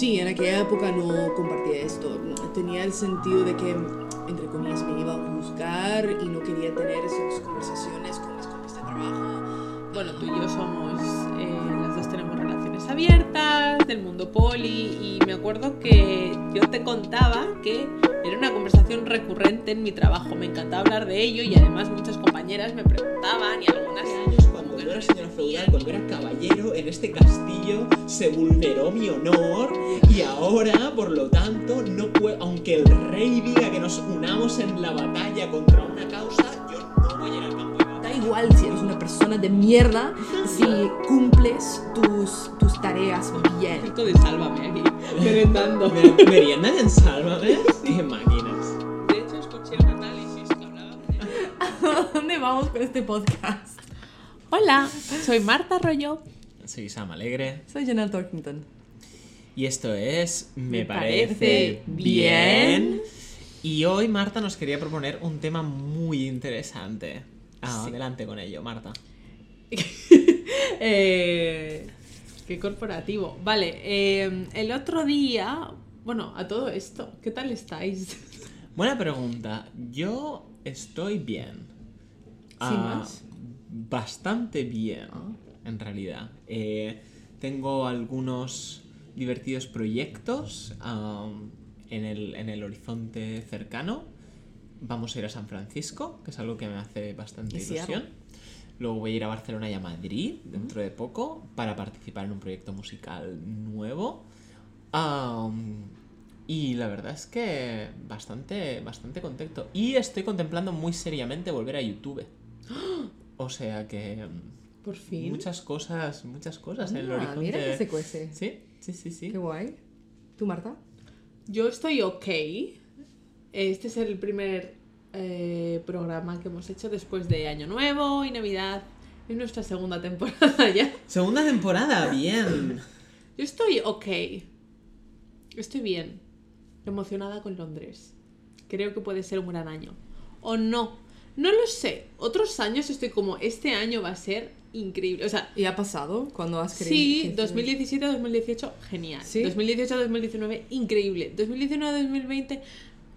Sí, en aquella época no compartía esto. Tenía el sentido de que, entre comillas, me iba a juzgar y no quería tener esas conversaciones con mis compañeros de trabajo. Bueno, tú y yo somos, eh, las dos tenemos relaciones abiertas, del mundo poli, y me acuerdo que yo te contaba que era una conversación recurrente en mi trabajo. Me encantaba hablar de ello y además muchas compañeras me preguntaban y algunas Cuando era señora feudal, cuando era caballero en este castillo, se vulneró mi honor y ahora, por lo tanto, no puedo, aunque el rey diga que nos unamos en la batalla contra una causa, yo no voy a ir al campo. Da igual si eres una persona de mierda, si cumples tus, tus tareas bien. Esto de sálvame aquí, merendando. Me- Merienda en Sálvame, qué máquinas. De hecho, escuché un análisis que hablaba de... ¿A dónde vamos con este podcast? Hola, soy Marta Rollo. Soy Sam Alegre Soy Janelle Torkington. y esto es Me, Me parece, parece bien. bien. Y hoy Marta nos quería proponer un tema muy interesante. Ah, Sí. Adelante con ello, Marta. Eh, qué corporativo. Vale, eh, el otro día, bueno, a todo esto, ¿qué tal estáis? Buena pregunta. Yo estoy bien. Sin Ah, más. Bastante bien, en realidad. Eh, tengo algunos divertidos proyectos en, el, en el horizonte cercano. Vamos a ir a San Francisco, que es algo que me hace bastante ilusión. Luego voy a ir a Barcelona y a Madrid dentro de poco para participar en un proyecto musical nuevo. Y la verdad es que bastante, bastante contento. Y estoy contemplando muy seriamente volver a YouTube. O sea que Por fin. muchas cosas, muchas cosas en el Ah, horizonte. mira que se cuece. Sí, sí, sí, sí. Qué guay. ¿Tú, Marta? Yo estoy ok. Este es el primer eh, programa que hemos hecho después de Año Nuevo y Navidad. Es nuestra segunda temporada ya. Segunda temporada, bien. Yo estoy ok. Estoy bien. Emocionada con Londres. Creo que puede ser un gran año. O no. No lo sé. Otros años estoy como, este año va a ser increíble. O sea, ¿Y ha pasado cuando has creído? sí, que- 2017-2018, genial. ¿Sí? 2018-2019, increíble. 2019-2020,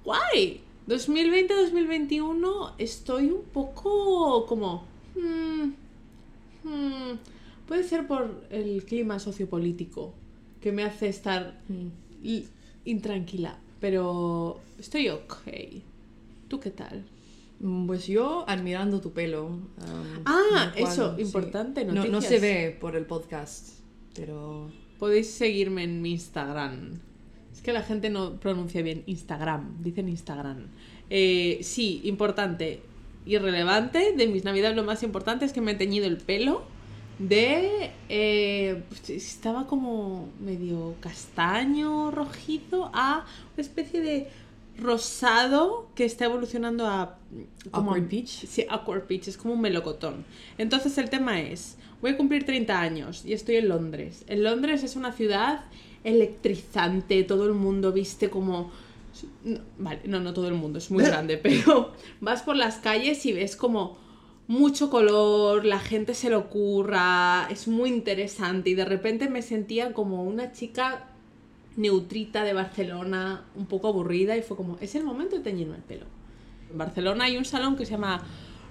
guay. 2020-2021 estoy un poco como... hmm, hmm, puede ser por el clima sociopolítico que me hace estar Mm. intranquila, pero estoy ok. ¿Tú qué tal? Pues yo admirando tu pelo. um, Ah, eso, sí. importante, No, no se ve por el podcast, pero... Podéis seguirme en mi Instagram. Es que la gente no pronuncia bien Instagram, dicen Instagram. Eh, sí, importante, irrelevante. De mis navidades lo más importante es que me he teñido el pelo de... eh, estaba como medio castaño, rojizo, a una especie de rosado que está evolucionando a... como Awkward peach. Sí, awkward peach, es como un melocotón. Entonces el tema es, voy a cumplir 30 años y estoy en Londres. En Londres es una ciudad electrizante, todo el mundo viste como... no, vale, no, no todo el mundo, es muy grande, pero vas por las calles y ves como mucho color, la gente se lo ocurra, es muy interesante y de repente me sentía como una chica neutrita de Barcelona, un poco aburrida y fue como, es el momento de teñirme el pelo. En Barcelona hay un salón que se llama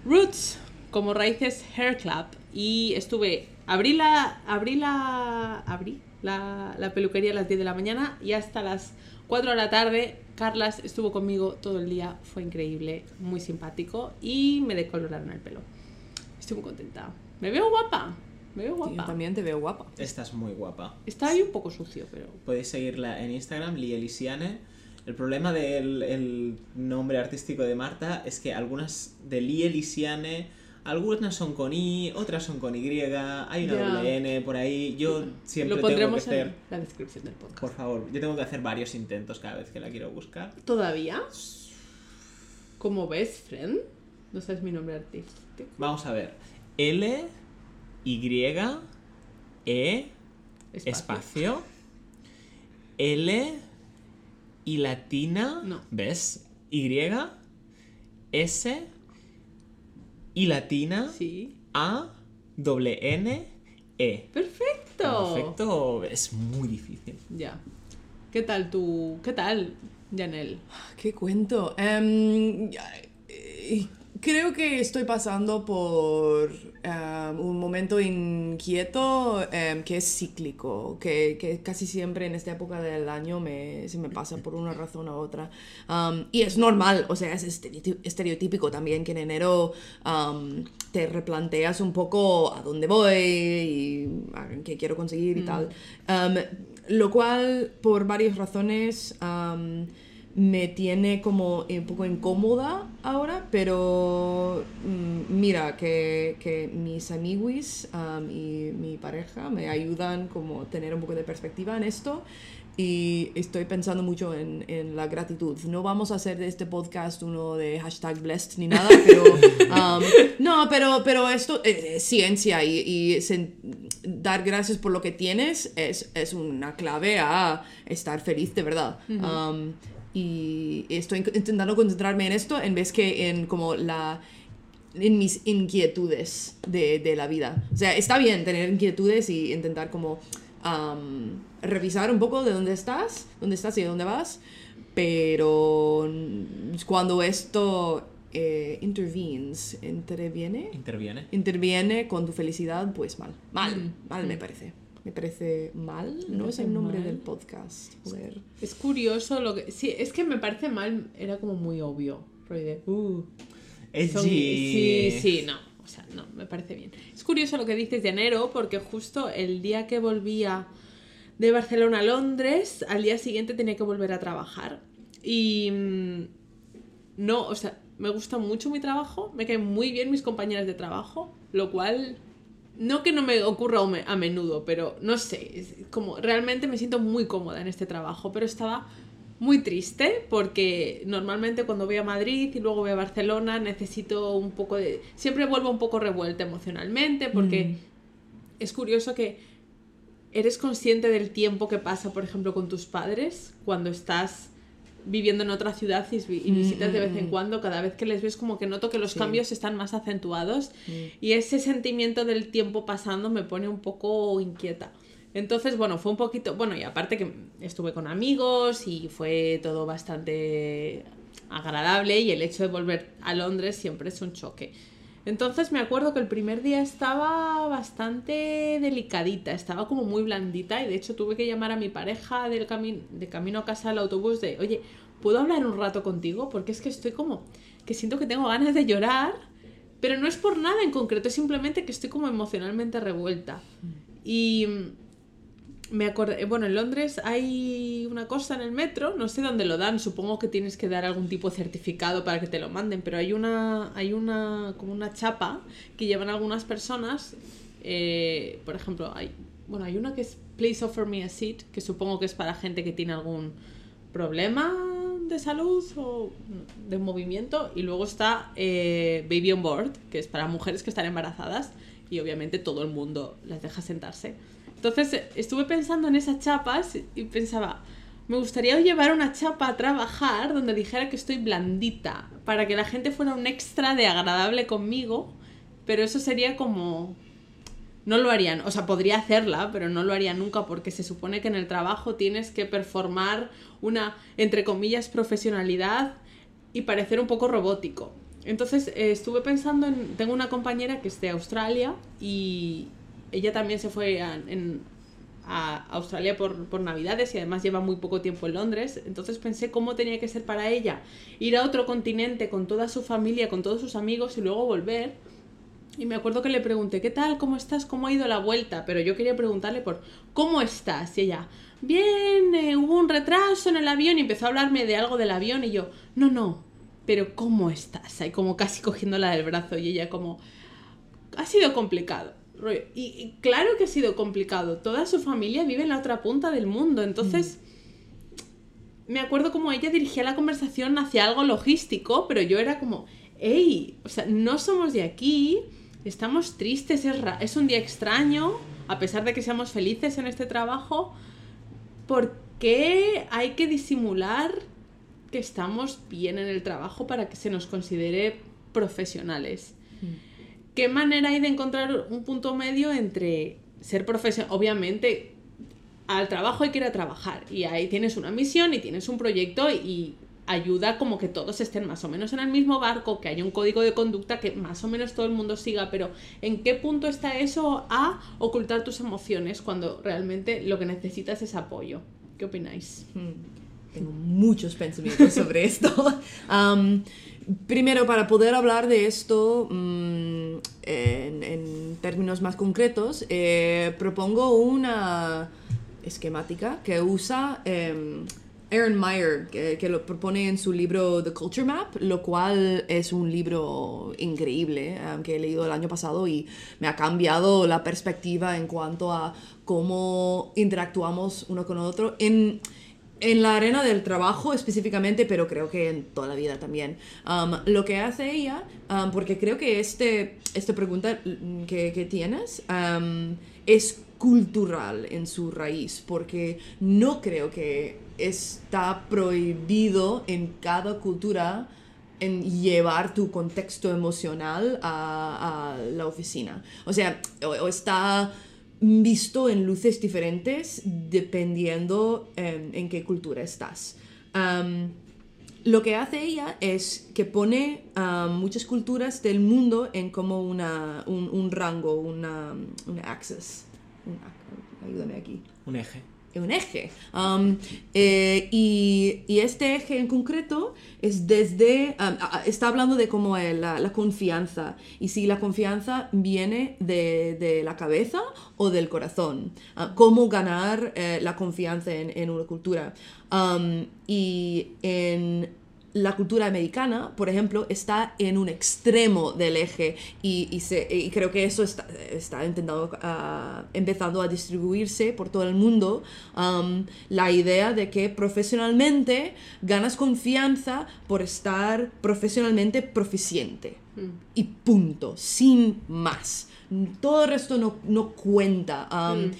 Roots, como raíces Hair Club, y estuve, abrí la, abrí la, abrí la, peluquería a las 10 de la mañana y hasta las 4 de la tarde Carlas estuvo conmigo todo el día, fue increíble, muy simpático y me decoloraron el pelo. Estoy muy contenta. Me veo guapa, me veo Yo guapa. también te veo guapa. Estás muy guapa. Está ahí un poco sucio, pero... Podéis seguirla en Instagram, Lielisiane. El problema del el nombre artístico de Marta es que algunas de Lielisiane, algunas son con I, otras son con Y, hay una doble N por ahí. Yo siempre Lo tengo que pondremos hacer, en la descripción del podcast. por favor, yo tengo que hacer varios intentos cada vez que la quiero buscar. ¿Todavía? ¿Como best friend? No sabes mi nombre artístico. Vamos a ver. L, Y, E, espacio, L y latina. No. ¿Ves? Y, S y latina, Sí. A, doble N, E. Perfecto. Perfecto, es muy difícil. Ya. ¿Qué tal tú? ¿Qué tal, Janel? ¿Qué cuento? Em, eh, creo que estoy pasando por em, un momento inquieto em, que es cíclico, que, que casi siempre en esta época del año me, se me pasa por una razón u otra. Um, y es normal, o sea, es estereotípico también que en enero um, te replanteas un poco a dónde voy y a qué quiero conseguir y tal. Um, lo cual, por varias razones, um, me tiene como un poco incómoda ahora, pero mm, mira que, que mis amiguis um, y mi pareja me ayudan como a tener un poco de perspectiva en esto y estoy pensando mucho en, en la gratitud. No vamos a hacer de este podcast uno de hashtag blessed ni nada, pero um, no, pero, pero esto eh, es ciencia y, y sen- dar gracias por lo que tienes es, es una clave a estar feliz de verdad. Um, y estoy in- intentando concentrarme en esto en vez que en como la en mis inquietudes de, de la vida. O sea, está bien tener inquietudes y intentar como am, revisar un poco de dónde estás, dónde estás y dónde vas, pero cuando esto eh, intervenes, interviene, Interviene. interviene con tu felicidad, pues mal. Mal, Mm, mal me parece. Me parece mal, no es el nombre mal. del podcast. Joder. Es curioso lo que... Sí, es que me parece mal, era como muy obvio. de, uh, son-. Sí, sí, no. O sea, no, me parece bien. Es curioso lo que dices de enero, porque justo el día que volvía de Barcelona a Londres, al día siguiente tenía que volver a trabajar. Y mm, no, o sea, me gusta mucho mi trabajo, me caen muy bien mis compañeras de trabajo, lo cual no que no me ocurra a me- a menudo, pero no sé, es como realmente me siento muy cómoda en este trabajo, pero estaba muy triste porque normalmente cuando voy a Madrid y luego voy a Barcelona necesito un poco de... Siempre vuelvo un poco revuelta emocionalmente porque es curioso que eres consciente del tiempo que pasa, por ejemplo, con tus padres cuando estás viviendo en otra ciudad y, Mm, visitas de mm, vez en mm. cuando, cada vez que les ves como que noto que los Sí. cambios están más acentuados Mm. y ese sentimiento del tiempo pasando me pone un poco inquieta. Entonces, bueno, fue un poquito, bueno, y aparte que estuve con amigos y fue todo bastante agradable y el hecho de volver a Londres siempre es un choque. Entonces me acuerdo que el primer día estaba bastante delicadita, estaba como muy blandita y de hecho tuve que llamar a mi pareja del cami- de camino a casa al autobús de, oye, ¿puedo hablar un rato contigo? Porque es que estoy como, que siento que tengo ganas de llorar, pero no es por nada en concreto, es simplemente que estoy como emocionalmente revuelta. Y mm, me acordé, bueno, en Londres hay una cosa en el metro, no sé dónde lo dan, supongo que tienes que dar algún tipo de certificado para que te lo manden, pero hay una, hay una, como una chapa que llevan algunas personas, eh, por ejemplo, hay, bueno, hay una que es Please offer me a seat, que supongo que es para gente que tiene algún problema de salud o de movimiento, y luego está eh, Baby on Board, que es para mujeres que están embarazadas, y obviamente todo el mundo las deja sentarse. Entonces eh, estuve pensando en esas chapas y pensaba, me gustaría llevar una chapa a trabajar donde dijera que estoy blandita, para que la gente fuera un extra de agradable conmigo, pero eso sería como... No lo harían, o sea, podría hacerla, pero no lo haría nunca porque se supone que en el trabajo tienes que performar una, entre comillas, profesionalidad y parecer un poco robótico. Entonces eh, estuve pensando en, tengo una compañera que es de Australia y ella también se fue a, Australia por, por Navidades y además lleva muy poco tiempo en Londres. Entonces pensé cómo tenía que ser para ella ir a otro continente con toda su familia, con todos sus amigos y luego volver. Y me acuerdo que le pregunté, ¿qué tal? ¿Cómo estás? ¿Cómo ha ido la vuelta? Pero yo quería preguntarle por, ¿cómo estás? Y ella, bien, eh, hubo un retraso en el avión y empezó a hablarme de algo del avión y yo, no, no, pero ¿cómo estás? Ahí como casi cogiéndola del brazo y ella como, ha sido complicado. Y, claro que ha sido complicado. Toda su familia vive en la otra punta del mundo. Entonces, me acuerdo como ella dirigía la conversación hacia algo logístico, pero yo era como, hey, o sea, no somos de aquí, estamos tristes, es, es un día extraño, a pesar de que seamos felices en este trabajo, ¿por qué hay que disimular que estamos bien en el trabajo para que se nos considere profesionales? ¿Qué manera hay de encontrar un punto medio entre ser profesional? Obviamente, al trabajo hay que ir a trabajar y ahí tienes una misión y tienes un proyecto y ayuda como que todos estén más o menos en el mismo barco, que haya un código de conducta que más o menos todo el mundo siga, pero ¿en qué punto está eso a ocultar tus emociones cuando realmente lo que necesitas es apoyo? ¿Qué opináis? Hmm. Tengo muchos pensamientos sobre esto. Um, primero, para poder hablar de esto mm, en, términos más concretos, eh, propongo una esquemática que usa... Em, Aaron Meyer, que, lo propone en su libro The Culture Map, lo cual es un libro increíble um, que he leído el año pasado y me ha cambiado la perspectiva en cuanto a cómo interactuamos uno con otro. En, en la arena del trabajo específicamente, pero creo que en toda la vida también. Um, lo que hace ella, um, porque creo que este, esta pregunta que, que tienes es cultural en su raíz, porque no creo que está prohibido en cada cultura en llevar tu contexto emocional a, la oficina. O sea, o, está visto en luces diferentes dependiendo em, en, qué cultura estás. lo que hace ella es que pone muchas culturas del mundo en como una, un, rango, una, un access. ayúdame aquí. Un eje un eje. Um, eh, y, este eje en concreto es desde, um, está hablando de cómo es la, confianza y si la confianza viene de, la cabeza o del corazón. Uh, cómo ganar eh, la confianza en, una cultura. Um, y en la cultura americana, por ejemplo, está en un extremo del eje y, se, creo que eso está, está uh, empezando a distribuirse por todo el mundo. Um, la idea de que profesionalmente ganas confianza por estar profesionalmente proficiente. Mm. Y punto, sin más todo el resto no, cuenta. Um,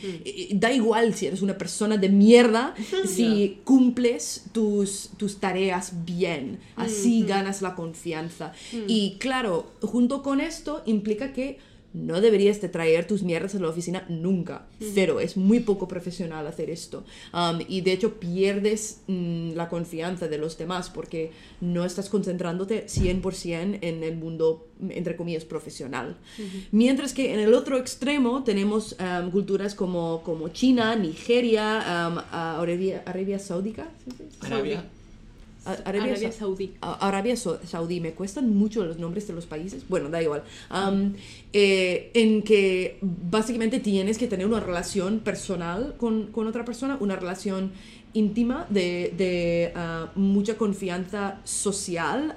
da igual si eres una persona de mierda, si cumples tus, tus tareas bien, así ganas la confianza. Y claro, junto con esto implica que no deberías de traer tus mierdas a la oficina nunca. Cero. Es muy poco profesional hacer esto. Um, y de hecho pierdes mm, la confianza de los demás porque no estás concentrándote 100% en el mundo, entre comillas, profesional. Mientras que en el otro extremo tenemos um, culturas como, como China, Nigeria, um, Arabia, Arabia Saudita. Arabia. Arabia, Saudí. Arabia Saudí, me cuestan mucho los nombres de los países, bueno, da igual, eh, en que básicamente tienes que tener una relación personal con, con otra persona, una relación íntima de, de ah, mucha confianza social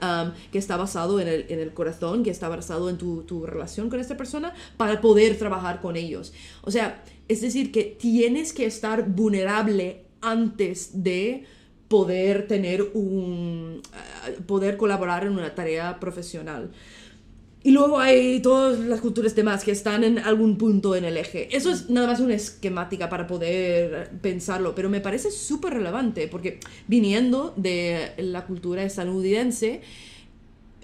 que está basado en el, en el, corazón, que está basado en tu, tu relación con esta persona para poder trabajar con ellos. O sea, es decir, que tienes que estar vulnerable antes de poder tener un eh, poder colaborar en una tarea profesional. Y luego hay todas las culturas demás que están en algún punto en el eje. Eso es nada más una esquemática para poder pensarlo, pero me parece súper relevante porque viniendo de la cultura estadounidense,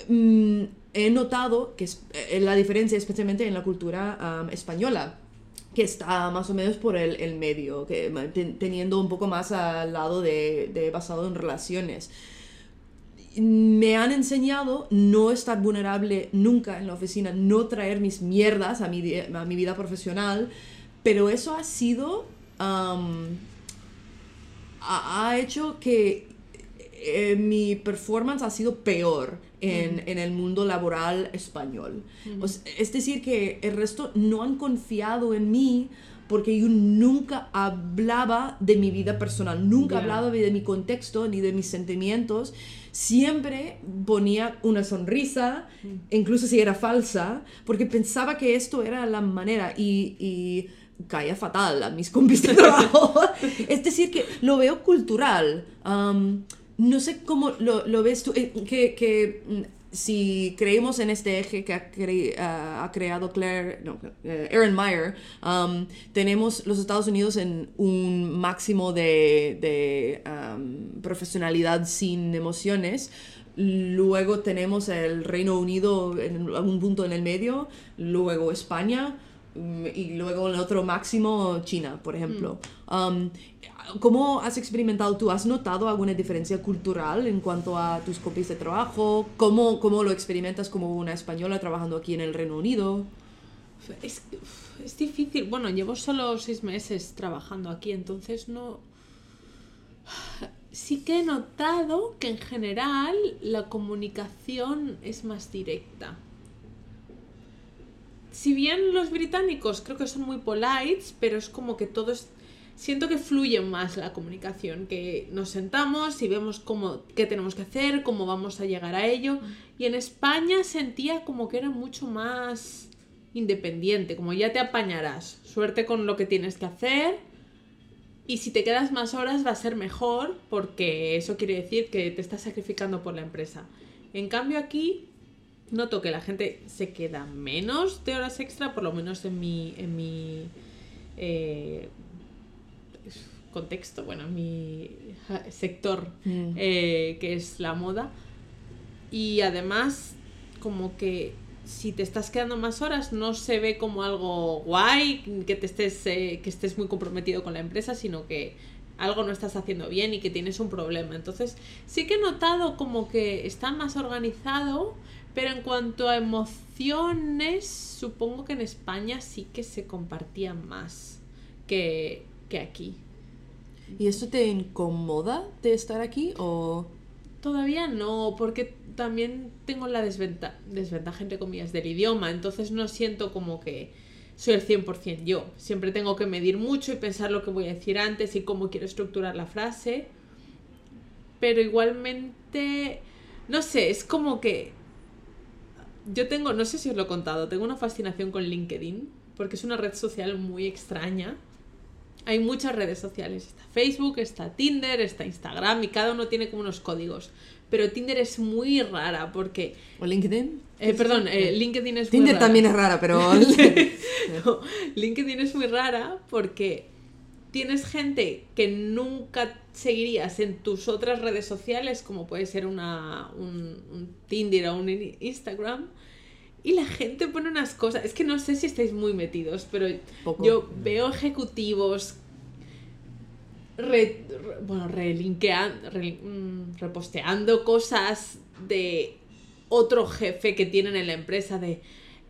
mm, he notado que es, eh, la diferencia especialmente en la cultura española que está más o menos por el, el medio, que, teniendo un poco más al lado de, de, basado en relaciones. Me han enseñado no estar vulnerable nunca en la oficina, no traer mis mierdas a mi, a mi vida profesional, pero eso ha sido... ha hecho que eh, mi performance ha sido peor en, en el mundo laboral español. es decir, que el resto no han confiado en mí porque yo nunca hablaba de mi vida personal, nunca hablaba de mi contexto ni de mis sentimientos. Siempre ponía una sonrisa, incluso si era falsa, porque pensaba que esto era la manera y, y caía fatal a mis compis de trabajo. es decir, que lo veo cultural. No sé cómo lo, ves tú, eh, que, mm, si creemos en este eje que ha, ha creado Claire, no, eh, Aaron Meyer, um, tenemos los Estados Unidos en un máximo de, um, profesionalidad sin emociones. Luego tenemos el Reino Unido en algún punto en el medio, luego España, mm, y luego el otro máximo China, por ejemplo. Um, ¿Cómo has experimentado tú? ¿Has notado alguna diferencia cultural en cuanto a tus copias de trabajo? ¿Cómo, cómo lo experimentas como una española trabajando aquí en el Reino Unido? Es, es difícil. Bueno, llevo solo seis meses trabajando aquí, entonces no. Sí que he notado que en general la comunicación es más directa. Si bien los británicos creo que son muy polites, pero es como que todo es. Siento que fluye más la comunicación, que nos sentamos y vemos cómo, qué tenemos que hacer, cómo vamos a llegar a ello. Y en España sentía como que era mucho más independiente, como ya te apañarás, suerte con lo que tienes que hacer y si te quedas más horas va a ser mejor porque eso quiere decir que te estás sacrificando por la empresa. En cambio aquí noto que la gente se queda menos de horas extra, por lo menos en mi, en mi eh, contexto, bueno, en mi sector Mm. eh, que es la moda. Y además, como que si te estás quedando más horas, no se ve como algo guay, que te estés, eh, que estés muy comprometido con la empresa, sino que algo no estás haciendo bien y que tienes un problema. Entonces, sí que he notado como que está más organizado, pero en cuanto a emociones, supongo que en España sí que se compartían más que, que aquí. ¿Y eso te incomoda de estar aquí o...? Todavía no, porque también tengo la desventaja, desventaja entre comillas del idioma, entonces no siento como que soy el 100% yo. Siempre tengo que medir mucho y pensar lo que voy a decir antes y cómo quiero estructurar la frase. Pero igualmente, no sé, es como que yo tengo, no sé si os lo he contado, tengo una fascinación con LinkedIn, porque es una red social muy extraña. Hay muchas redes sociales. Está Facebook, está Tinder, está Instagram y cada uno tiene como unos códigos. Pero Tinder es muy rara porque... ¿O LinkedIn? eh, perdón, eh, LinkedIn es muy Tinder rara. también es rara, pero... No, LinkedIn es muy rara porque tienes gente que nunca seguirías en tus otras redes sociales, como puede ser una, un, un Tinder o un in- Instagram, y la gente pone unas cosas. Es que no sé si estáis muy metidos, pero Poco. yo veo ejecutivos re- re- bueno, relinkean- re- mm, reposteando cosas de otro jefe que tienen en la empresa de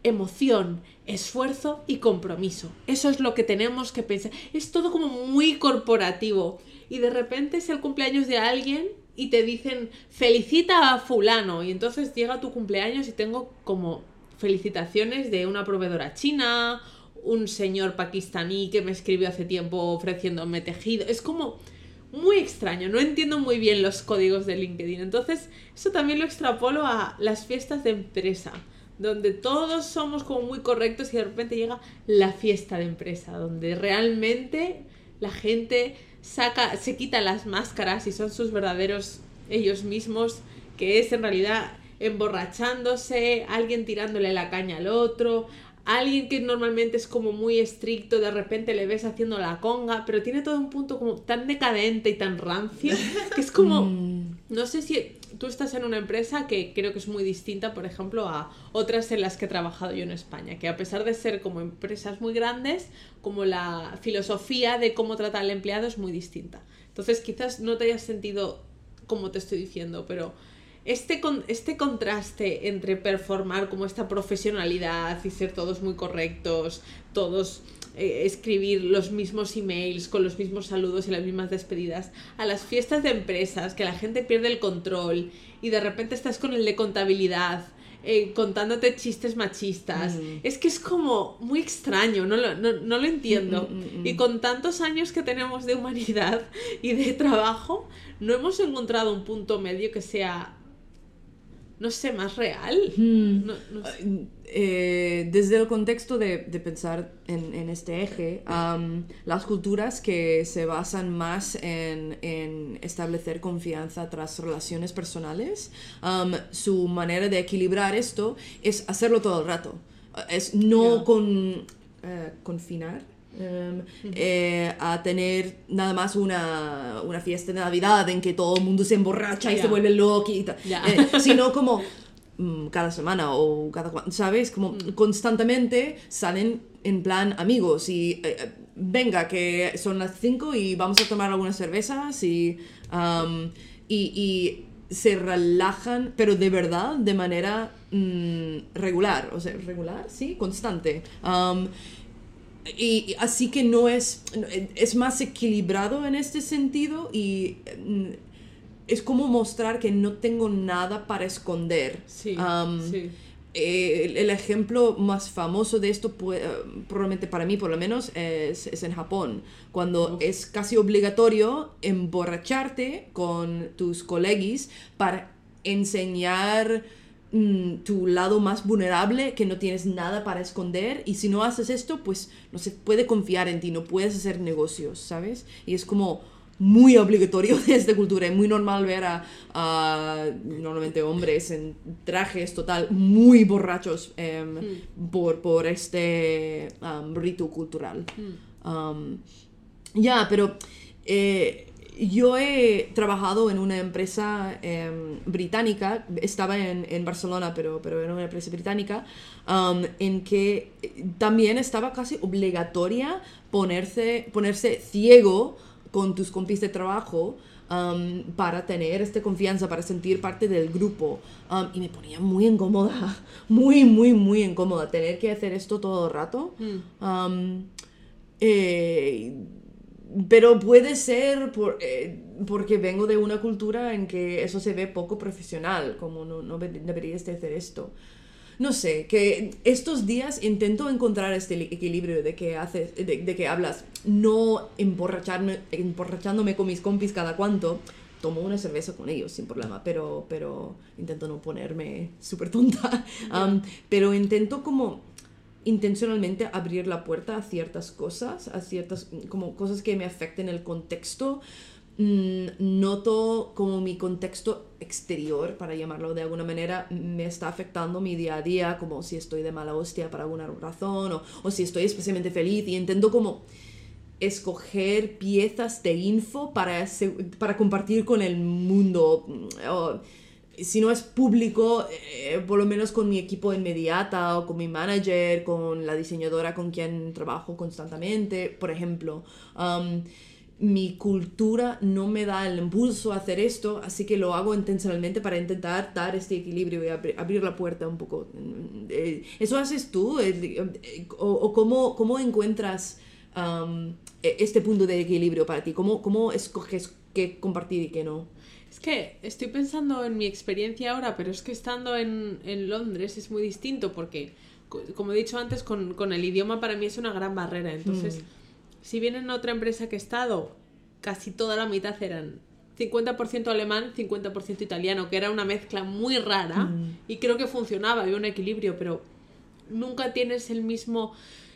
emoción, esfuerzo y compromiso. Eso es lo que tenemos que pensar. Es todo como muy corporativo. Y de repente es el cumpleaños de alguien y te dicen felicita a fulano. Y entonces llega tu cumpleaños y tengo como felicitaciones de una proveedora china, un señor pakistaní que me escribió hace tiempo ofreciéndome tejido. Es como muy extraño, no entiendo muy bien los códigos de LinkedIn. Entonces, eso también lo extrapolo a las fiestas de empresa, donde todos somos como muy correctos y de repente llega la fiesta de empresa, donde realmente la gente saca, se quita las máscaras y son sus verdaderos ellos mismos, que es en realidad emborrachándose, alguien tirándole la caña al otro, alguien que normalmente es como muy estricto, de repente le ves haciendo la conga, pero tiene todo un punto como tan decadente y tan rancio, que es como, Mm, no sé si tú estás en una empresa que creo que es muy distinta, por ejemplo, a otras en las que he trabajado yo en España, que a pesar de ser como empresas muy grandes, como la filosofía de cómo tratar al empleado es muy distinta. Entonces quizás no te hayas sentido como te estoy diciendo, pero este, con, este contraste entre performar como esta profesionalidad y ser todos muy correctos, todos eh, escribir los mismos emails con los mismos saludos y las mismas despedidas, a las fiestas de empresas, que la gente pierde el control y de repente estás con el de contabilidad. eh, contándote chistes machistas. Mm. Es que es como muy extraño, no lo, no, no lo entiendo. Mm, mm. Y con tantos años que tenemos de humanidad y de trabajo, no hemos encontrado un punto medio que sea, no sé, más real. mm. No, no sé. Eh, desde el contexto de, de pensar en, en este eje, am, las culturas que se basan más en, en establecer confianza tras relaciones personales, am, su manera de equilibrar esto es hacerlo todo el rato. Es no con, eh, confinar. Em, eh, a tener nada más una, una fiesta de Navidad en que todo el mundo se emborracha y Ya. se vuelve loco y tal, Ya. Eh, sino como mm, cada semana o cada, ¿sabes? Como constantemente salen en plan amigos y eh, eh, venga, que son las 5 y vamos a tomar algunas cervezas y, am, y, y se relajan, pero de verdad, de manera mm, regular, o sea, regular, sí, constante. Y así que no es, es más equilibrado en este sentido y mm, es como mostrar que no tengo nada para esconder. Sí, eh, el, el ejemplo más famoso de esto, eh, probablemente para mí por lo menos, es, es en Japón, cuando Uf. es casi obligatorio emborracharte con tus colegis para enseñar mm, tu lado más vulnerable, que no tienes nada para esconder, y si no haces esto, pues no se puede confiar en ti, no puedes hacer negocios, ¿sabes? Y es como muy obligatorio de esta cultura. Es muy normal ver a, a, normalmente hombres en trajes total muy borrachos em, por, por este rito cultural. Am, ya, pero eh, yo he trabajado en una empresa em, británica, estaba en, en Barcelona, pero, pero era una empresa británica, am, en que también estaba casi obligatoria ponerse, ponerse ciego con tus compis de trabajo am, para tener esta confianza, para sentir parte del grupo. Am, y me ponía muy incómoda, muy, muy, muy incómoda tener que hacer esto todo el rato. Mm. Eh, pero puede ser por, eh, porque vengo de una cultura en que eso se ve poco profesional, como no, no deberías de hacer esto. No sé, que estos días intento encontrar este li- equilibrio de que haces, de, de que hablas, no emborracharme, emborrachándome con mis compis cada cuanto. Tomo una cerveza con ellos sin problema, pero, pero intento no ponerme súper tonta. Am, pero intento como intencionalmente abrir la puerta a ciertas cosas, a ciertas como cosas que me afecten el contexto. Mm, noto como mi contexto exterior, para llamarlo de alguna manera, me está afectando mi día a día, como si estoy de mala hostia por alguna razón, o, o si estoy especialmente feliz, y intento como escoger piezas de info para, para compartir con el mundo. mm, si no es público, eh, por lo menos con mi equipo inmediata o con mi manager, con la diseñadora con quien trabajo constantemente, por ejemplo. Um, mi cultura no me da el impulso a hacer esto, así que lo hago intencionalmente para intentar dar este equilibrio y abri- abrir la puerta un poco. Eh, ¿Eso haces tú? Eh, ¿O, o cómo, cómo encuentras um, e- este punto de equilibrio para ti? ¿Cómo, cómo escoges qué compartir y qué no? Que estoy pensando en mi experiencia ahora, pero es que estando en, en Londres es muy distinto porque, co- como he dicho antes, con, con el idioma para mí es una gran barrera. Entonces, si bien en otra empresa que he estado, casi toda la mitad eran 50% alemán, 50% italiano, que era una mezcla muy rara y creo que funcionaba, había un equilibrio, pero nunca tienes el mismo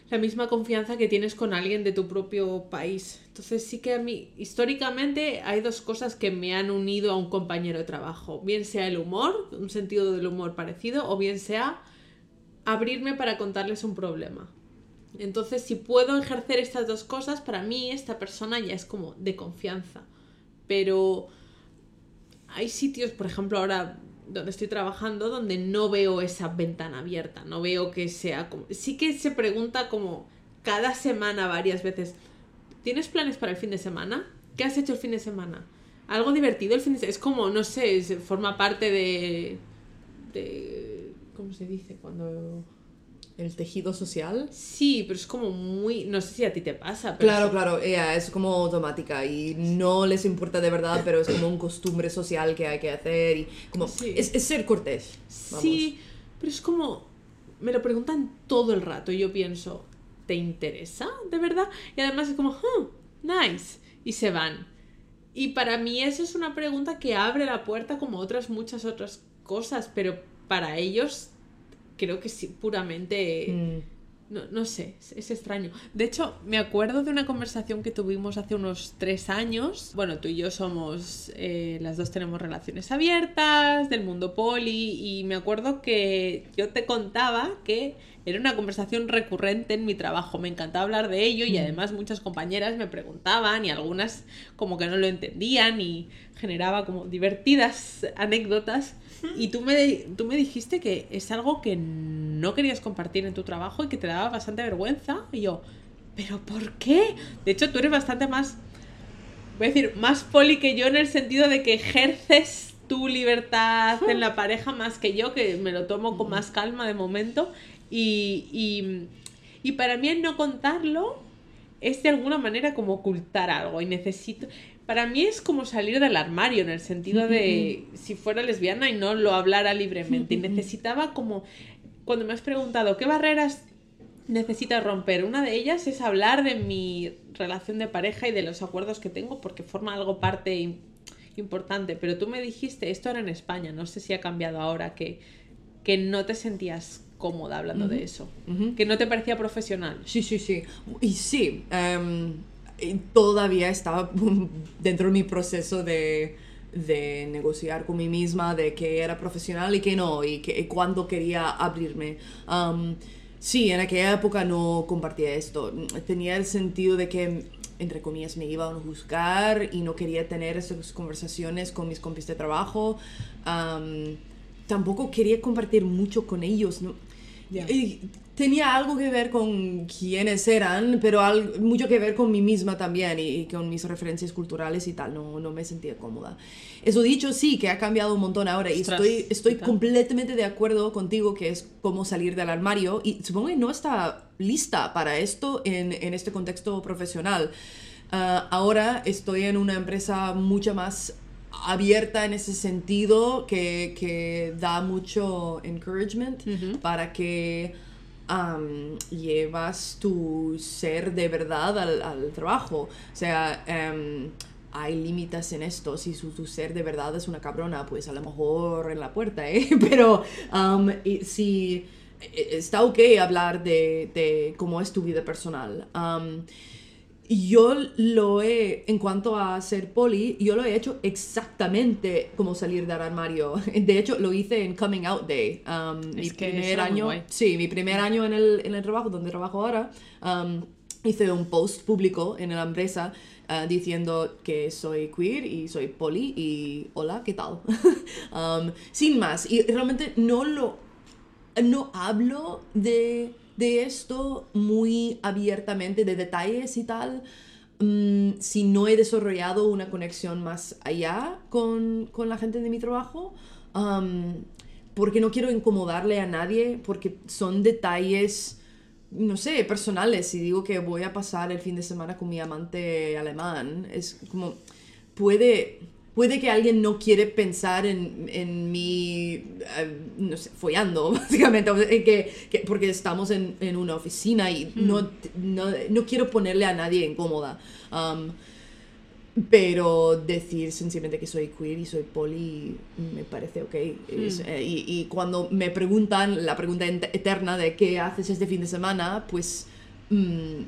la misma confianza que tienes con alguien de tu propio país. Entonces sí que a mí históricamente hay dos cosas que me han unido a un compañero de trabajo, bien sea el humor, un sentido del humor parecido, o bien sea abrirme para contarles un problema. Entonces, si puedo ejercer estas dos cosas, para mí esta persona ya es como de confianza. Pero hay sitios, por ejemplo, ahora donde estoy trabajando, donde no veo esa ventana abierta, no veo que sea como... Sí que se pregunta como cada semana varias veces, ¿tienes planes para el fin de semana? ¿Qué has hecho el fin de semana? ¿Algo divertido el fin de semana? Es como, no sé, forma parte de... de ¿Cómo se dice? Cuando... ¿El tejido social? Sí, pero es como muy... No sé si a ti te pasa, pero... Claro, es- claro, ella es como automática y no les importa de verdad, pero es como un costumbre social que hay que hacer y como Sí. es, es ser cortés. vamos. Sí, pero es como... Me lo preguntan todo el rato y yo pienso, ¿te interesa? ¿De verdad? Y además es como, "Hmm, nice. Y se van. Y para mí eso es una pregunta que abre la puerta como otras muchas otras cosas, pero para ellos creo que sí, puramente... Mm. No, no sé, es, es extraño. De hecho, me acuerdo de una conversación que tuvimos hace unos tres años. Bueno, tú y yo somos, eh, las dos tenemos relaciones abiertas, del mundo poli, y me acuerdo que yo te contaba que era una conversación recurrente en mi trabajo. Me encantaba hablar de ello y además muchas compañeras me preguntaban y algunas como que no lo entendían y generaba como divertidas anécdotas. Y tú me, tú me dijiste que es algo que no querías compartir en tu trabajo y que te daba bastante vergüenza. Y yo, ¿pero por qué? De hecho, tú eres bastante más, voy a decir, más poli que yo en el sentido de que ejerces tu libertad en la pareja más que yo, que me lo tomo con más calma de momento. Y, y, y para mí el no contarlo es de alguna manera como ocultar algo y necesito... Para mí es como salir del armario en el sentido de si fuera lesbiana y no lo hablara libremente. Y necesitaba como... Cuando me has preguntado qué barreras necesitas romper, una de ellas es hablar de mi relación de pareja y de los acuerdos que tengo porque forma algo parte importante. Pero tú me dijiste, esto era en España, no sé si ha cambiado ahora, que, que no te sentías cómoda hablando de eso, que no te parecía profesional. Sí, sí, sí. Y sí, em, todavía estaba dentro de mi proceso de, de, negociar con mí misma, de que era profesional y que no, y, que, cuando quería abrirme. sí, en aquella época no compartía esto. Tenía el sentido de que entre comillas, me iban a juzgar y no quería tener esas conversaciones con mis compis de trabajo. tampoco quería compartir mucho con ellos. ¿no? Y tenía algo que ver con quiénes eran, pero mucho que ver con mí misma también y, con mis referencias culturales y tal. No, no me sentía cómoda. Eso dicho, sí, que ha cambiado un montón ahora y estoy, estoy completamente de acuerdo contigo que es como salir del armario y supongo que no está lista para esto en, en este contexto profesional. Ah, ahora estoy en una empresa mucho más abierta en ese sentido que, que da mucho encouragement para que llevas tu ser de verdad al, al trabajo. O sea, em, hay límites en esto. Si su, tu ser de verdad es una cabrona, pues a lo mejor en la puerta, ¿eh? Pero si e, está ok hablar de, de, cómo es tu vida personal yo lo he, en cuanto a ser poli, yo lo he hecho exactamente como salir del armario. De hecho, lo hice en Coming Out Day. Um, mi primer año, sí, mi primer año en el, en el trabajo, donde trabajo ahora, um, hice un post público en la empresa uh, diciendo que soy queer y soy poli y hola, ¿qué tal? um, sin más, y realmente no lo, no hablo de de esto muy abiertamente, de detalles y tal, mm, si no he desarrollado una conexión más allá con, la gente de mi trabajo, porque no quiero incomodarle a nadie, porque son detalles, no sé, personales. Si digo que voy a pasar el fin de semana con mi amante alemán, es como, puede puede que alguien no quiere pensar en, en mí, eh, no sé, follando, básicamente, que, porque estamos en, en, una oficina y hmm. no, no, no, quiero ponerle a nadie incómoda. Um, pero decir sencillamente que soy queer y soy poli me parece ok. Eh, y, y, cuando me preguntan la pregunta eterna de qué haces este fin de semana, pues mm,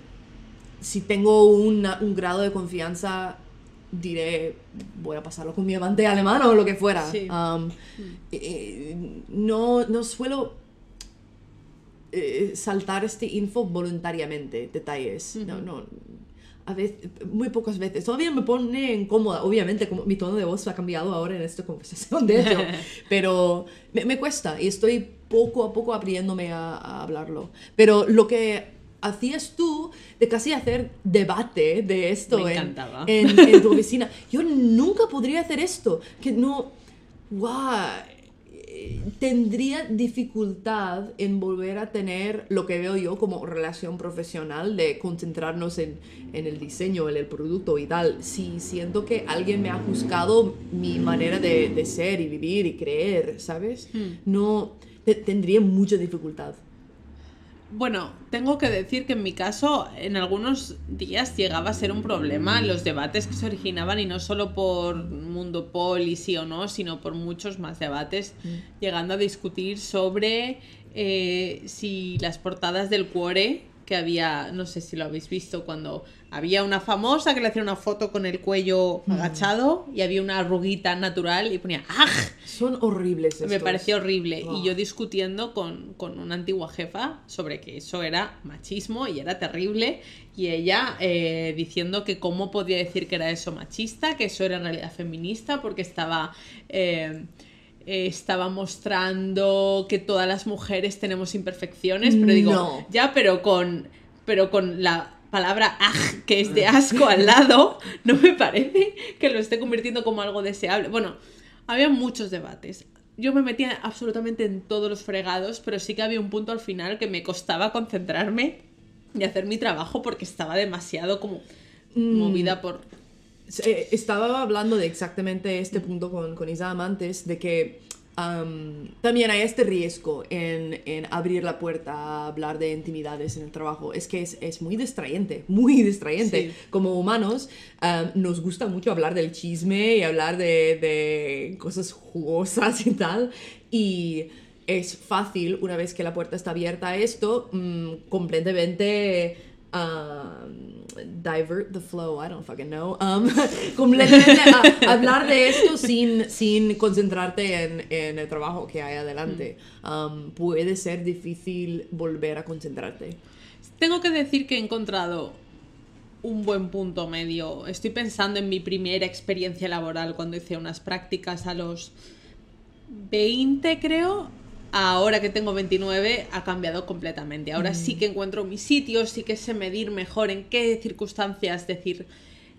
si tengo una, un grado de confianza diré, voy a pasarlo con mi amante alemán o lo que fuera. Um, eh, no, no suelo eh, saltar este info voluntariamente, detalles. No, no. A veces, muy pocas veces. Todavía me pone incómoda. Obviamente, como mi tono de voz ha cambiado ahora en esta conversación, de hecho. pero me, me, cuesta y estoy poco a poco abriéndome a, a hablarlo. Pero lo que hacías tú de casi hacer debate de esto en, en, tu oficina. Yo nunca podría hacer esto, que no, wow, tendría dificultad en volver a tener lo que veo yo como relación profesional de concentrarnos en, en el diseño, en el producto y tal. Si siento que alguien me ha juzgado mi manera de, de ser y vivir y creer, ¿sabes? Hmm. No, tendría mucha dificultad. Bueno, tengo que decir que en mi caso, en algunos días llegaba a ser un problema los debates que se originaban y no solo por Mundo Poli, sí o no, sino por muchos más debates, mm. llegando a discutir sobre eh, si las portadas del cuore que había, no sé si lo habéis visto, cuando había una famosa que le hacía una foto con el cuello agachado y había una arruguita natural y ponía ¡aj! Son horribles. Me estos. pareció horrible. Wow. Y yo discutiendo con, con una antigua jefa sobre que eso era machismo y era terrible. Y ella eh, diciendo que cómo podía decir que era eso machista, que eso era en realidad feminista, porque estaba. eh, eh, estaba mostrando que todas las mujeres tenemos imperfecciones, pero digo, No. ya, pero con, pero con la palabra aj, que es de asco al lado, no me parece que lo esté convirtiendo como algo deseable. Bueno, había muchos debates. Yo me metía absolutamente en todos los fregados, pero sí que había un punto al final que me costaba concentrarme y hacer mi trabajo porque estaba demasiado como movida por... Eh, Estaba hablando de exactamente este punto con, con Isam antes, de que am, también hay este riesgo en, en abrir la puerta a hablar de intimidades en el trabajo. Es que es, es muy distrayente, muy distrayente. Sí. Como humanos nos gusta mucho hablar del chisme y hablar de, de cosas jugosas y tal. Y es fácil, una vez que la puerta está abierta a esto, mm, completamente um, divert the flow, I don't fucking know. Um, completamente a- hablar de esto sin, sin concentrarte en, en el trabajo que hay adelante. Um, puede ser difícil volver a concentrarte. Tengo que decir que he encontrado un buen punto medio. Estoy pensando en mi primera experiencia laboral cuando hice unas prácticas a los 20, creo. Ahora que tengo 29 ha cambiado completamente. Ahora sí que encuentro mi sitio, sí que sé medir mejor en qué circunstancias decir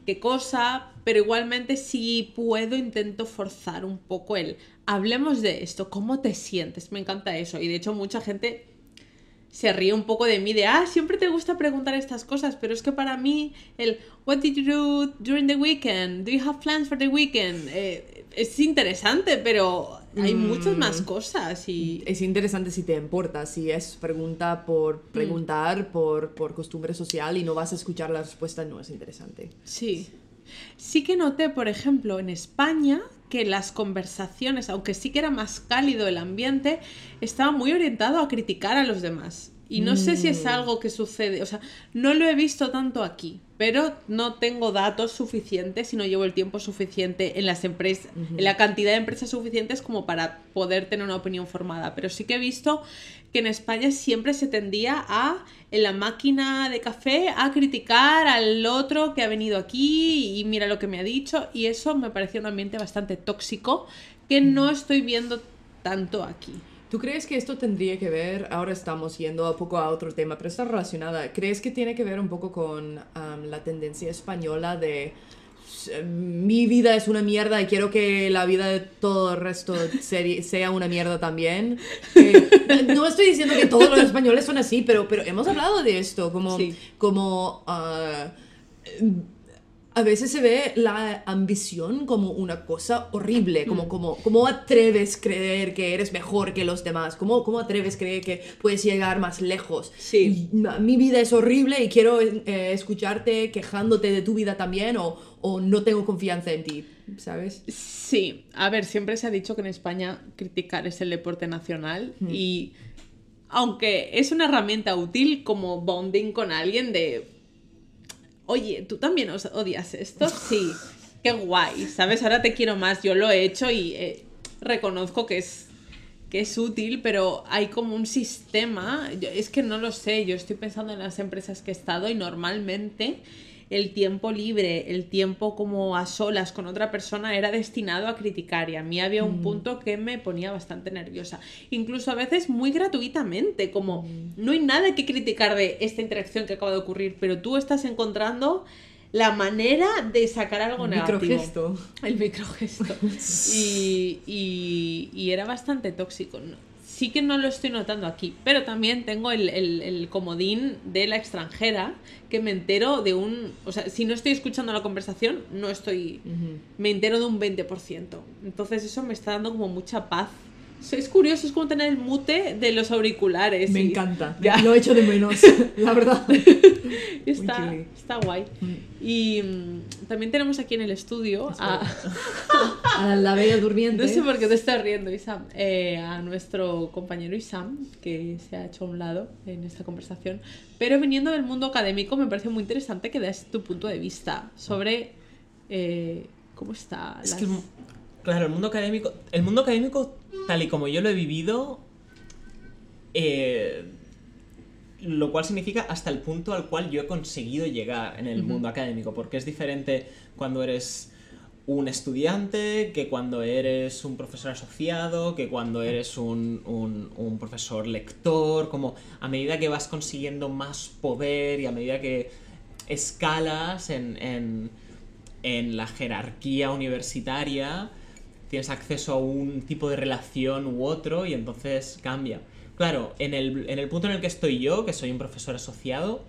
qué cosa, pero igualmente si puedo intento forzar un poco el hablemos de esto, ¿cómo te sientes? Me encanta eso y de hecho mucha gente se ríe un poco de mí de, ah, siempre te gusta preguntar estas cosas, pero es que para mí el, what did you do during the weekend? Do you have plans for the weekend? Eh, es interesante, pero hay muchas más cosas y... Es interesante si te importa, si es pregunta por preguntar, por, por costumbre social y no vas a escuchar la respuesta, no es interesante. Sí. Sí que noté, por ejemplo, en España que las conversaciones, aunque sí que era más cálido el ambiente, estaba muy orientado a criticar a los demás. Y no sé si es algo que sucede, o sea, no lo he visto tanto aquí, pero no tengo datos suficientes y no llevo el tiempo suficiente en las empresas, en la cantidad de empresas suficientes como para poder tener una opinión formada. Pero sí que he visto que en España siempre se tendía a, en la máquina de café, a criticar al otro que ha venido aquí y mira lo que me ha dicho. Y eso me pareció un ambiente bastante tóxico que no estoy viendo tanto aquí. ¿Tú crees que esto tendría que ver, ahora estamos yendo un poco a otro tema, pero está relacionada, ¿crees que tiene que ver un poco con la tendencia española de "S- mi vida es una mierda y quiero que la vida de todo el resto sea una mierda también? No estoy diciendo que todos los españoles son así, pero, pero hemos hablado de esto, como, Sí. como ah, a veces se ve la ambición como una cosa horrible, como, Mm. como, ¿cómo atreves creer que eres mejor que los demás? ¿Cómo, cómo atreves creer que puedes llegar más lejos? Sí. Mi vida es horrible y quiero eh, escucharte quejándote de tu vida también o, o no tengo confianza en ti, ¿sabes? Sí, a ver, siempre se ha dicho que en España criticar es el deporte nacional y aunque es una herramienta útil como bonding con alguien de, oye, ¿tú también os- odias esto? Sí, qué guay, ¿sabes? Ahora te quiero más, yo lo he hecho y eh, reconozco que es que es útil, pero hay como un sistema, es que no lo sé, yo estoy pensando en las empresas que he estado y normalmente el tiempo libre, el tiempo como a solas con otra persona era destinado a criticar y a mí había un punto que me ponía bastante nerviosa, incluso a veces muy gratuitamente, como no hay nada que criticar de esta interacción que acaba de ocurrir, pero tú estás encontrando la manera de sacar algo negativo. Microgesto. El microgesto. Y, y, y era bastante tóxico. ¿no? Sí que no lo estoy notando aquí, pero también tengo el, el- el comodín de la extranjera que me entero de un... O sea, si no estoy escuchando la conversación, no estoy... Me entero de un 20%. Entonces eso me está dando como mucha paz Es curioso, es como tener el mute de los auriculares. Me y- encanta. Ya. Lo echo de menos, la verdad. Está, está guay. Mm. Y mm, también tenemos aquí en el estudio a... A la bella durmiente. No sé por qué te estás riendo, Isam. Eh, a nuestro compañero Isam, que se ha hecho a un lado en esta conversación. Pero viniendo del mundo académico, me parece muy interesante que des tu punto de vista sobre eh, cómo está. Es las- que, el mu- claro, el mundo académico, el mundo académico, tal y como yo lo he vivido, eh, lo cual significa hasta el punto al cual yo he conseguido llegar en el mundo académico, porque es diferente cuando eres un estudiante, que cuando eres un profesor asociado, que cuando eres un, un- un profesor lector, como a medida que vas consiguiendo más poder y a medida que escalas en, en- en la jerarquía universitaria, tienes acceso a un tipo de relación u otro y entonces cambia. Claro, en el, en el punto en el que estoy yo, que soy un profesor asociado,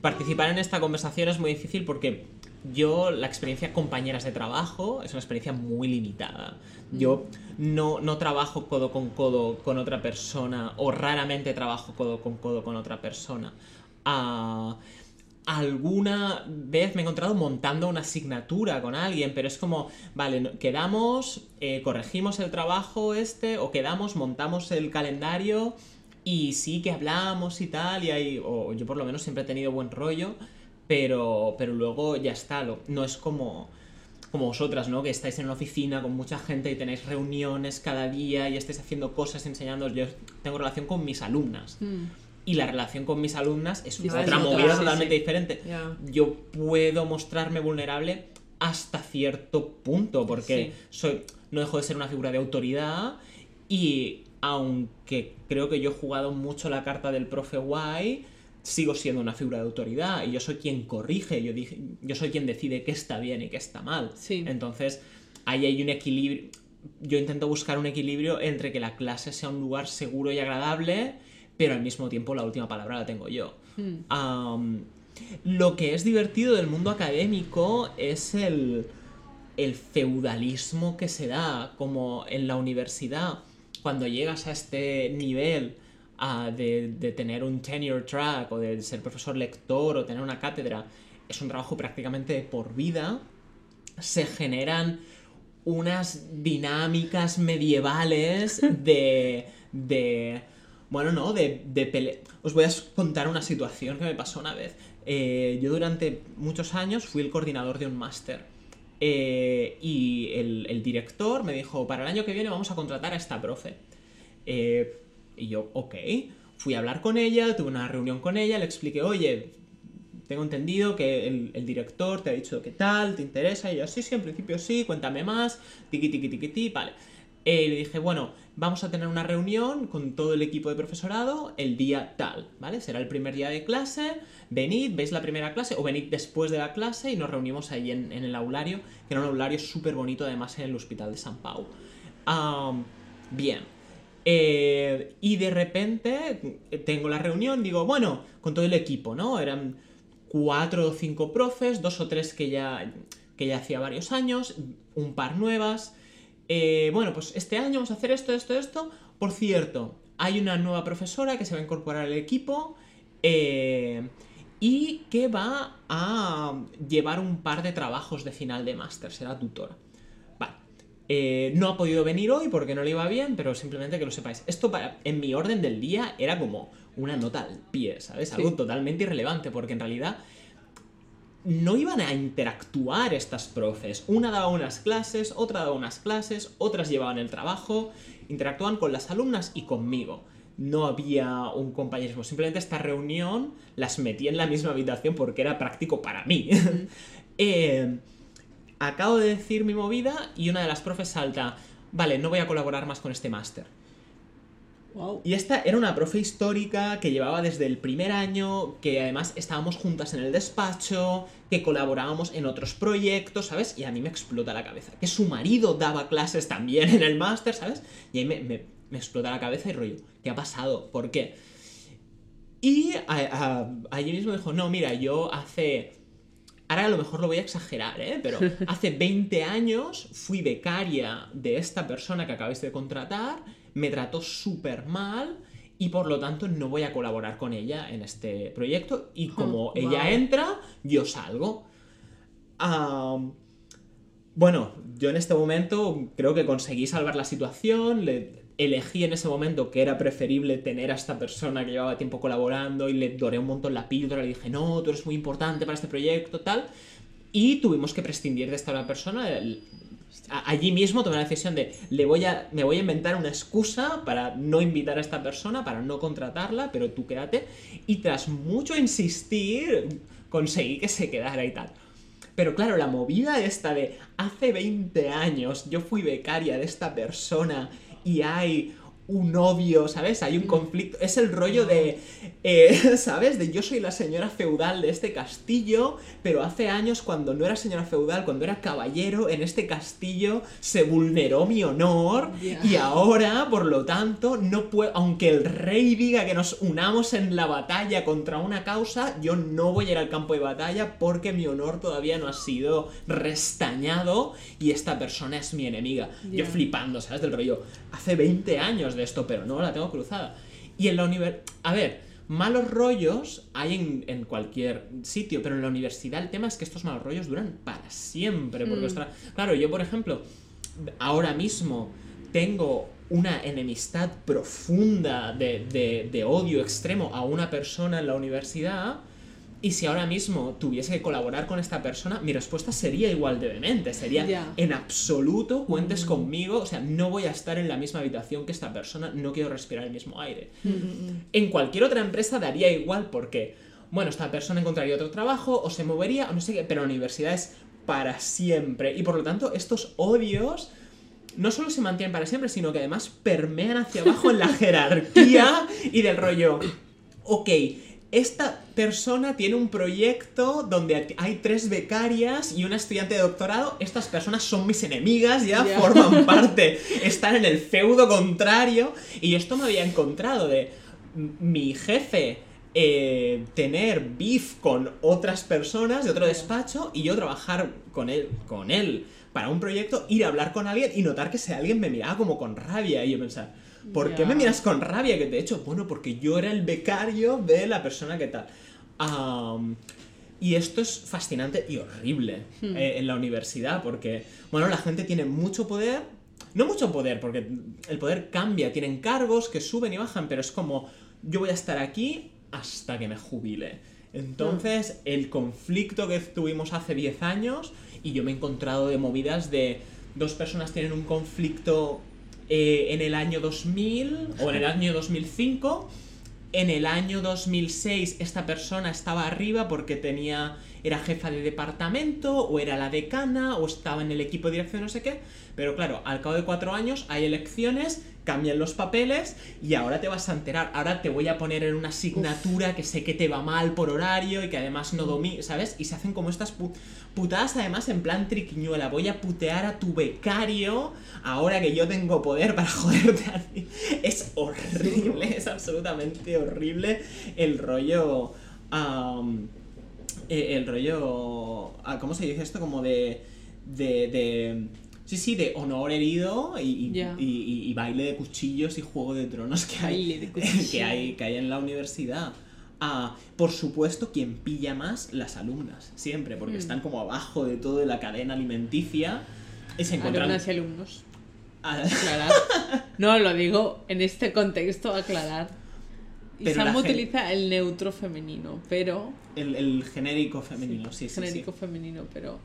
participar en esta conversación es muy difícil porque yo, la experiencia compañeras de trabajo es una experiencia muy limitada. Yo no, no trabajo codo con codo con otra persona o raramente trabajo codo con codo con otra persona. Ah, alguna vez me he encontrado montando una asignatura con alguien, pero es como, vale, quedamos, eh, corregimos el trabajo este, o quedamos, montamos el calendario y sí que hablamos y tal, y hay, o yo por lo menos siempre he tenido buen rollo, pero, pero luego ya está, no es como, como vosotras, ¿no? Que estáis en una oficina con mucha gente y tenéis reuniones cada día y estáis haciendo cosas, enseñando. Yo tengo relación con mis alumnas. Mm. Y la relación con mis alumnas es otra otra, movida sí, totalmente sí. diferente. Yo puedo mostrarme vulnerable hasta cierto punto, porque soy, no dejo de ser una figura de autoridad y aunque creo que yo he jugado mucho la carta del profe guay, sigo siendo una figura de autoridad y yo soy quien corrige, yo, dije, yo soy quien decide qué está bien y qué está mal. Sí. Entonces, ahí hay un equilibrio. Yo intento buscar un equilibrio entre que la clase sea un lugar seguro y agradable, pero al mismo tiempo la última palabra la tengo yo. Mm. Am, lo que es divertido del mundo académico es el, el feudalismo que se da, como en la universidad, cuando llegas a este nivel ah, de, de tener un tenure track o de ser profesor lector o tener una cátedra, es un trabajo prácticamente por vida, se generan unas dinámicas medievales de... de bueno, no, de, de pele- Os voy a contar una situación que me pasó una vez. Eh, yo durante muchos años fui el coordinador de un máster. Eh, y el, el director me dijo, para el año que viene vamos a contratar a esta profe. Eh, y yo, ok. Fui a hablar con ella, tuve una reunión con ella, le expliqué, oye, tengo entendido que el, el director te ha dicho qué tal, te interesa. Y yo, sí, sí, en principio sí, cuéntame más, tiqui, tiqui, tiqui, ti, vale. Eh, le dije, bueno, vamos a tener una reunión con todo el equipo de profesorado el día tal, ¿vale? Será el primer día de clase, venid, veis la primera clase o venid después de la clase y nos reunimos ahí en, en el aulario, que era un aulario súper bonito además en el Hospital de San Pau. Bien. Eh, y de repente tengo la reunión, digo, bueno, con todo el equipo, ¿no? Eran cuatro o cinco profes, dos o tres que ya, que ya hacía varios años, un par nuevas. Eh, bueno, pues este año vamos a hacer esto, esto, esto. Por cierto, hay una nueva profesora que se va a incorporar al equipo eh, y que va a llevar un par de trabajos de final de máster, será tutora. Vale. Eh, no ha podido venir hoy porque no le iba bien, pero simplemente que lo sepáis. Esto para, en mi orden del día era como una nota al pie, ¿sabes? Sí. Algo totalmente irrelevante, porque en realidad no iban a interactuar estas profes. Una daba unas clases, otra daba unas clases, otras llevaban el trabajo, interactuaban con las alumnas y conmigo. No había un compañerismo, simplemente esta reunión las metí en la misma habitación porque era práctico para mí. Eh, acabo de decir mi movida y una de las profes salta, vale, no voy a colaborar más con este máster. Wow. Y esta era una profe histórica que llevaba desde el primer año, que además estábamos juntas en el despacho, que colaborábamos en otros proyectos, ¿sabes? Y a mí me explota la cabeza. Que su marido daba clases también en el máster, ¿sabes? Y ahí me, me- me explota la cabeza y rollo, ¿qué ha pasado? ¿Por qué? Y a- a- allí mismo dijo, no, mira, yo hace... Ahora a lo mejor lo voy a exagerar, ¿eh? Pero hace 20 años fui becaria de esta persona que acabáis de contratar, me trató súper mal y por lo tanto no voy a colaborar con ella en este proyecto y como Oh, ella wow. entra, yo salgo. Bueno, yo en este momento creo que conseguí salvar la situación, le elegí en ese momento que era preferible tener a esta persona que llevaba tiempo colaborando y le doré un montón la píldora, le dije, no, tú eres muy importante para este proyecto, tal, y tuvimos que prescindir de esta otra persona. el- Allí mismo tomé la decisión de le voy a, me voy a inventar una excusa para no invitar a esta persona, para no contratarla, pero tú quédate. Y tras mucho insistir, conseguí que se quedara y tal. Pero claro, la movida esta de hace 20 años yo fui becaria de esta persona y hay un odio, ¿sabes? Hay un conflicto. Es el rollo de, eh, ¿sabes? De yo soy la señora feudal de este castillo, pero hace años cuando no era señora feudal, cuando era caballero, en este castillo se vulneró mi honor y ahora, por lo tanto, no puedo, aunque el rey diga que nos unamos en la batalla contra una causa, yo no voy a ir al campo de batalla porque mi honor todavía no ha sido restañado y esta persona es mi enemiga. Yo flipando, ¿sabes? Del rollo, hace 20 años de esto, pero no la tengo cruzada. Y en la universidad, a ver, malos rollos hay en, en cualquier sitio, pero en la universidad el tema es que estos malos rollos duran para siempre. Porque, Mm. ostras, claro, yo por ejemplo, ahora mismo tengo una enemistad profunda de, de- de odio extremo a una persona en la universidad. Y si ahora mismo tuviese que colaborar con esta persona, mi respuesta sería igual de demente. Sería en absoluto cuentes conmigo. O sea, no voy a estar en la misma habitación que esta persona, no quiero respirar el mismo aire. En cualquier otra empresa daría igual porque, bueno, esta persona encontraría otro trabajo o se movería o no sé qué, pero la universidad es para siempre. Y por lo tanto, estos odios no solo se mantienen para siempre, sino que además permean hacia abajo en la jerarquía y del rollo. Ok, esta persona tiene un proyecto donde hay tres becarias y una estudiante de doctorado. Estas personas son mis enemigas, ya forman parte, están en el feudo contrario. Y esto me había encontrado de mi jefe eh, tener beef con otras personas de otro despacho y yo trabajar con él, con él para un proyecto, ir a hablar con alguien y notar que ese alguien me miraba como con rabia. Y yo pensar, ¿por qué me miras con rabia? Que te he hecho, bueno, porque yo era el becario de la persona que tal. Y esto es fascinante y horrible Hmm. eh, en la universidad, porque, bueno, la gente tiene mucho poder. No mucho poder, porque el poder cambia, tienen cargos que suben y bajan, pero es como, yo voy a estar aquí hasta que me jubile. Entonces, el conflicto que tuvimos hace 10 años, y yo me he encontrado de movidas de dos personas tienen un conflicto eh, en el año 2000 o en el año 2005. En el año 2006 esta persona estaba arriba porque tenía era jefa de departamento o era la decana o estaba en el equipo de dirección no sé qué. Pero claro, al cabo de cuatro años hay elecciones, cambian los papeles y ahora te vas a enterar. Ahora te voy a poner en una asignatura que sé que te va mal por horario y que además no domina, ¿sabes? Y se hacen como estas pu- putadas además en plan triquiñuela. Voy a putear a tu becario ahora que yo tengo poder para joderte a ti. Es horrible, es absolutamente horrible el rollo... eh, el rollo... ah, ¿Cómo se dice esto? Como de... de, de sí, sí, de honor herido y, y- Ya. y- y- y baile de cuchillos y juego de tronos que hay, de que hay, que hay en la universidad. Ah, por supuesto, quien pilla más, las alumnas, siempre, porque Mm. están como abajo de toda la cadena alimenticia y se encuentran... Alumnas y alumnos. Ah, Aclarar. No, lo digo en este contexto, aclarar. Y Pero Sam gen- utiliza el neutro femenino, pero. el, el genérico femenino, sí, sí, sí. genérico femenino, pero.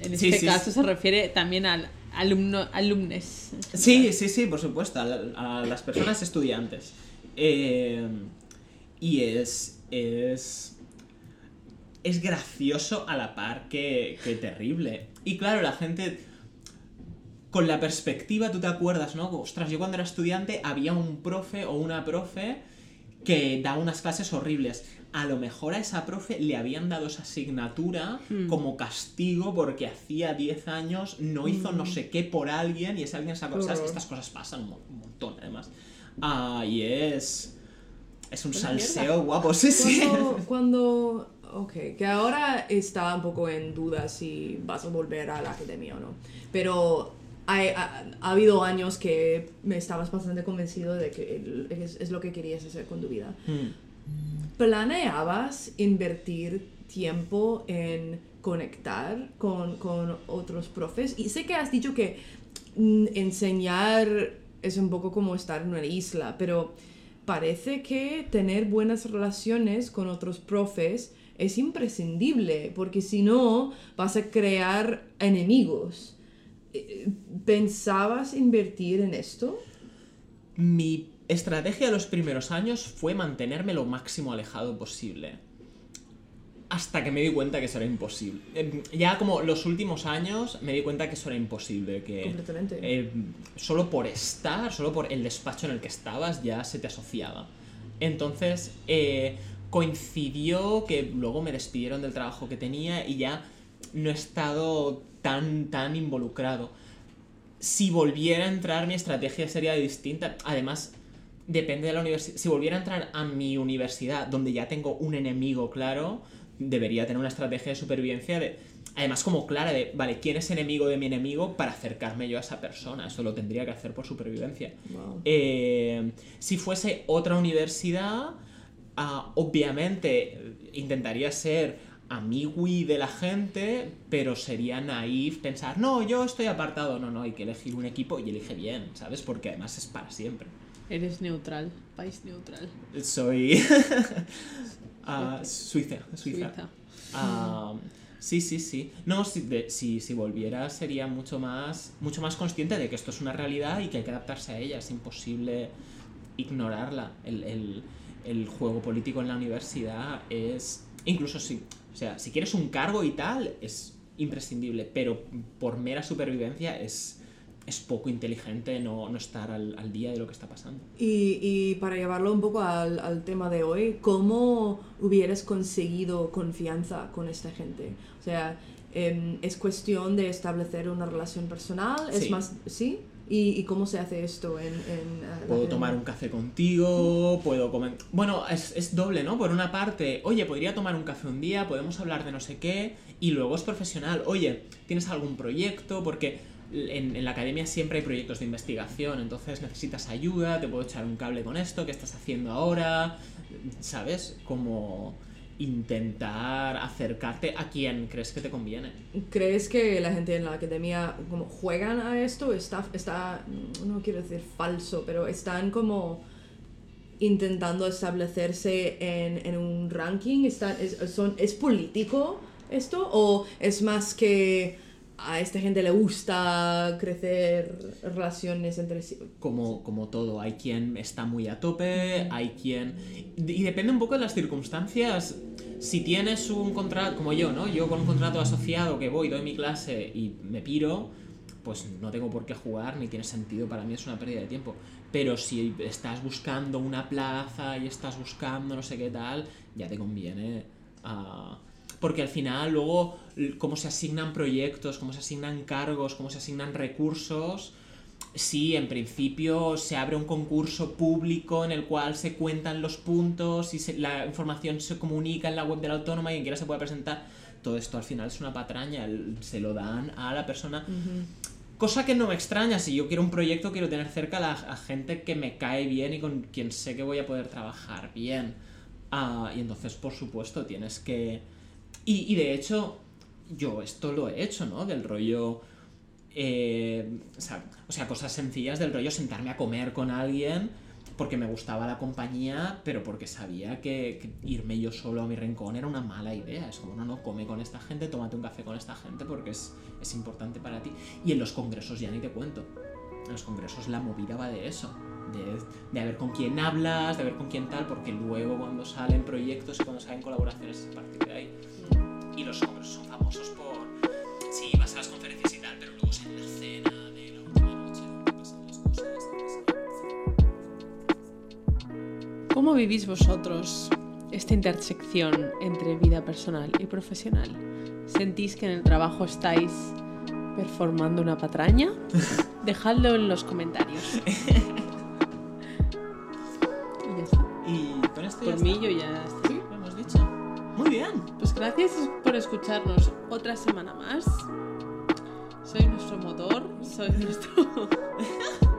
En este sí, caso sí. se refiere también al alumno, alumnes. Sí, sí, sí, por supuesto, a las personas estudiantes. Eh, y es, es. Es gracioso a la par que, que terrible. Y claro, la gente. Con la perspectiva, tú te acuerdas, ¿no? Ostras, yo cuando era estudiante había un profe o una profe que daba unas clases horribles. A lo mejor a esa profe le habían dado esa asignatura Hmm. como castigo porque hacía 10 años no hizo no sé qué por alguien y ese alguien sacó. Qué ¿Sabes? Estas cosas pasan un, mo- un montón, además. Ah, y es. Es un Una salseo mierda. guapo, sí, sí. Cuando, ok, que ahora está un poco en duda si vas a volver a la academia o no, pero ha, ha habido años que me estabas bastante convencido de que es, es lo que querías hacer con tu vida. Mm. ¿Planeabas invertir tiempo en conectar con, con otros profes? Y sé que has dicho que mm, enseñar es un poco como estar en una isla, pero parece que tener buenas relaciones con otros profes es imprescindible, porque si no vas a crear enemigos. Eh, ¿Pensabas invertir en esto? Mi estrategia los primeros años fue mantenerme lo máximo alejado posible. Hasta que me di cuenta que eso era imposible. Eh, Ya como los últimos años me di cuenta que eso era imposible. Que Completamente. eh, solo por estar, solo por el despacho en el que estabas, ya se te asociaba. Entonces, eh, coincidió que luego me despidieron del trabajo que tenía y ya no he estado tan, tan involucrado. Si volviera a entrar, mi estrategia sería distinta. Además, depende de la universidad. Si volviera a entrar a mi universidad, donde ya tengo un enemigo claro, debería tener una estrategia de supervivencia de. Además, como clara de, vale, ¿quién es enemigo de mi enemigo para acercarme yo a esa persona? Eso lo tendría que hacer por supervivencia. Wow. Eh, si fuese otra universidad, ah, obviamente intentaría ser amigui de la gente, pero sería naif pensar, no, yo estoy apartado. No, no, hay que elegir un equipo y elige bien, ¿sabes? Porque además es para siempre. Eres neutral, país neutral. Soy. ah, Suiza, Suiza. Suiza. Ah, sí, sí, sí. No, si, de- si, si volviera sería mucho más, mucho más consciente de que esto es una realidad y que hay que adaptarse a ella. Es imposible ignorarla. El, el- el juego político en la universidad es... Incluso si, o sea, si quieres un cargo y tal, es imprescindible, pero por mera supervivencia es, es poco inteligente no, no estar al, al día de lo que está pasando. Y, y para llevarlo un poco al, al tema de hoy, ¿cómo hubieras conseguido confianza con esta gente? O sea, em, ¿es cuestión de establecer una relación personal? ¿Es Sí. más, sí? ¿Y, y cómo se hace esto en... en, eh, Puedo tomar un café contigo, puedo comer... Bueno, es, es doble, ¿no? Por una parte, oye, podría tomar un café un día, podemos hablar de no sé qué, y luego es profesional, oye, ¿tienes algún proyecto? Porque en, en la academia siempre hay proyectos de investigación, entonces necesitas ayuda, te puedo echar un cable con esto, ¿qué estás haciendo ahora? ¿Sabes? Como intentar acercarte a quien crees que te conviene. ¿Crees que la gente en la academia como juegan a esto? Está, está, no quiero decir falso, pero están como intentando establecerse en, en un ranking. Están, es, son, ¿Es político esto? ¿O es más que a esta gente le gusta crecer relaciones entre sí? como, como todo, hay quien está muy a tope, hay quien... Y depende un poco de las circunstancias. Si tienes un contrato, como yo, ¿no? Yo con un contrato asociado que voy, doy mi clase y me piro, pues no tengo por qué jugar, ni tiene sentido, para mí es una pérdida de tiempo. Pero si estás buscando una plaza y estás buscando no sé qué tal, ya te conviene... porque al final luego cómo se asignan proyectos, cómo se asignan cargos, cómo se asignan recursos, Sí, en principio se abre un concurso público en el cual se cuentan los puntos y se- la información se comunica en la web de la autónoma y quien quiera se puede presentar. Todo esto al final es una patraña, el- se lo dan a la persona. Cosa que no me extraña, si yo quiero un proyecto quiero tener cerca a, la, a gente que me cae bien y con quien sé que voy a poder trabajar bien. Ah, y entonces, por supuesto, tienes que... Y, de hecho, yo esto lo he hecho, ¿no? Del rollo... eh, o, sea, cosas sencillas del rollo sentarme a comer con alguien porque me gustaba la compañía, pero porque sabía que, que irme yo solo a mi rincón era una mala idea. Es como, no, no, come con esta gente, tómate un café con esta gente porque es, es importante para ti. Y en los congresos ya ni te cuento. En los congresos la movida va de eso. De, de a ver con quién hablas, de ver con quién tal, porque luego cuando salen proyectos y cuando salen colaboraciones es a partir de ahí. Y los congresos son famosos por... Sí, vas a las conferencias y tal, pero luego es en la cena de la última noche donde pasan las cosas. ¿Cómo vivís vosotros esta intersección entre vida personal y profesional? ¿Sentís que en el trabajo estáis performando una patraña? Dejadlo en los comentarios. Y ya está. Y con esto ya Por mí está. yo ya estoy. Lo hemos dicho. Muy bien. Gracias por escucharnos otra semana más. Soy nuestro motor, Soy nuestro.